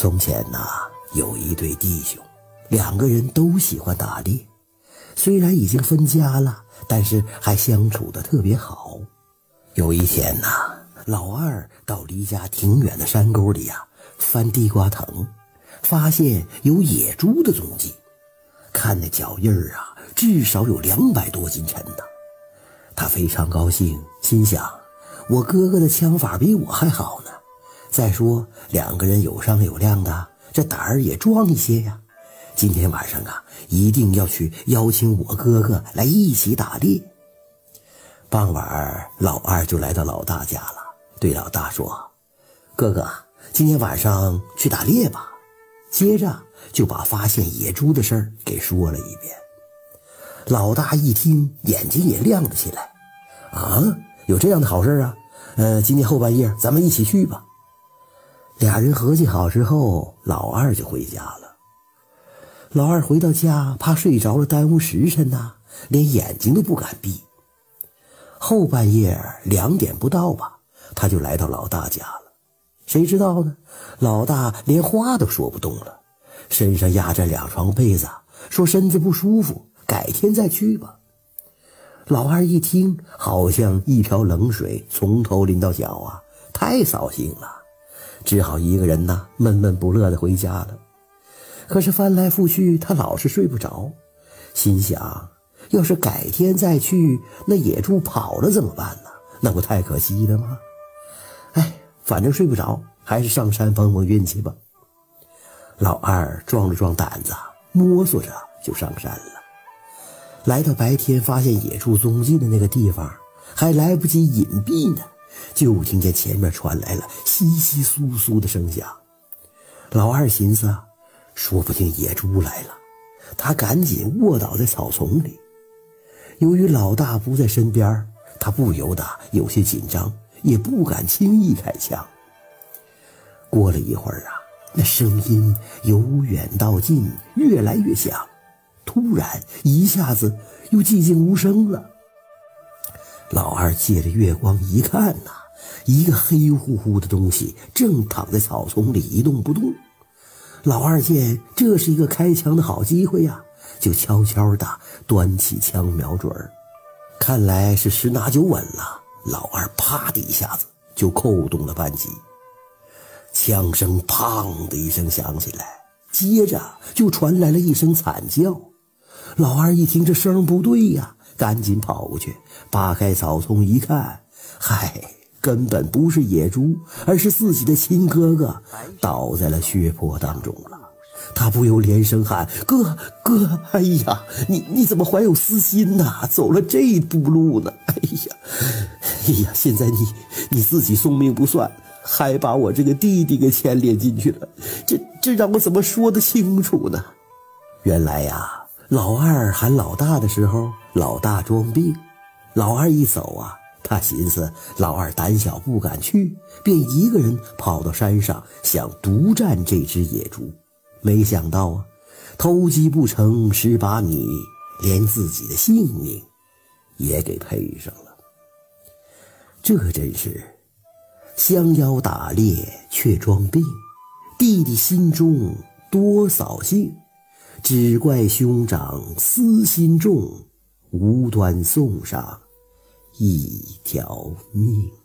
从前呐，有一对弟兄，两个人都喜欢打猎。虽然已经分家了，但是还相处的特别好。有一天呐，老二到离家挺远的山沟里呀，翻地瓜藤，发现有野猪的踪迹。看那脚印儿啊，至少有两百多斤沉呢。他非常高兴，心想：我哥哥的枪法比我还好呢。再说两个人有商有量的，这胆儿也壮一些呀。今天晚上啊，一定要去邀请我哥哥来一起打猎。傍晚，老二就来到老大家了，对老大说：“哥哥，今天晚上去打猎吧。”接着就把发现野猪的事儿给说了一遍。老大一听，眼睛也亮了起来：“啊，有这样的好事啊！呃，今天后半夜咱们一起去吧。”俩人合计好之后，老二就回家了。老二回到家，怕睡着了耽误时辰呐，连眼睛都不敢闭。后半夜两点不到吧，他就来到老大家了。谁知道呢？老大连话都说不动了，身上压着两床被子，说身子不舒服，改天再去吧。老二一听，好像一瓢冷水从头淋到脚啊，太扫兴了。只好一个人呐，闷闷不乐的回家了。可是翻来覆去，他老是睡不着，心想：要是改天再去，那野猪跑了怎么办呢？那不太可惜了吗？哎，反正睡不着，还是上山碰碰运气吧。老二壮了壮胆子，摸索着就上山了。来到白天发现野猪踪迹的那个地方，还来不及隐蔽呢。就听见前面传来了窸窸窣窣的声响，老二寻思，说不定野猪来了，他赶紧卧倒在草丛里。由于老大不在身边，他不由得有些紧张，也不敢轻易开枪。过了一会儿啊，那声音由远到近，越来越响，突然一下子又寂静无声了。老二借着月光一看呐，一个黑乎乎的东西正躺在草丛里一动不动。老二见这是一个开枪的好机会呀，就悄悄地端起枪瞄准。看来是十拿九稳了。老二啪的一下子就扣动了扳机，枪声砰的一声响起来，接着就传来了一声惨叫。老二一听这声不对呀。赶紧跑过去，扒开草丛一看，嗨，根本不是野猪，而是自己的亲哥哥，倒在了血泊当中了。他不由连声喊：“哥哥，哎呀，你你怎么怀有私心呐？走了这一步路呢？哎呀，哎呀，现在你你自己送命不算，还把我这个弟弟给牵连进去了，这这让我怎么说得清楚呢？原来呀。”老二喊老大的时候，老大装病。老二一走啊，他寻思老二胆小不敢去，便一个人跑到山上想独占这只野猪。没想到啊，偷鸡不成蚀把米，连自己的性命也给赔上了。这真是相邀打猎却装病，弟弟心中多扫兴。只怪兄长私心重，无端送上一条命。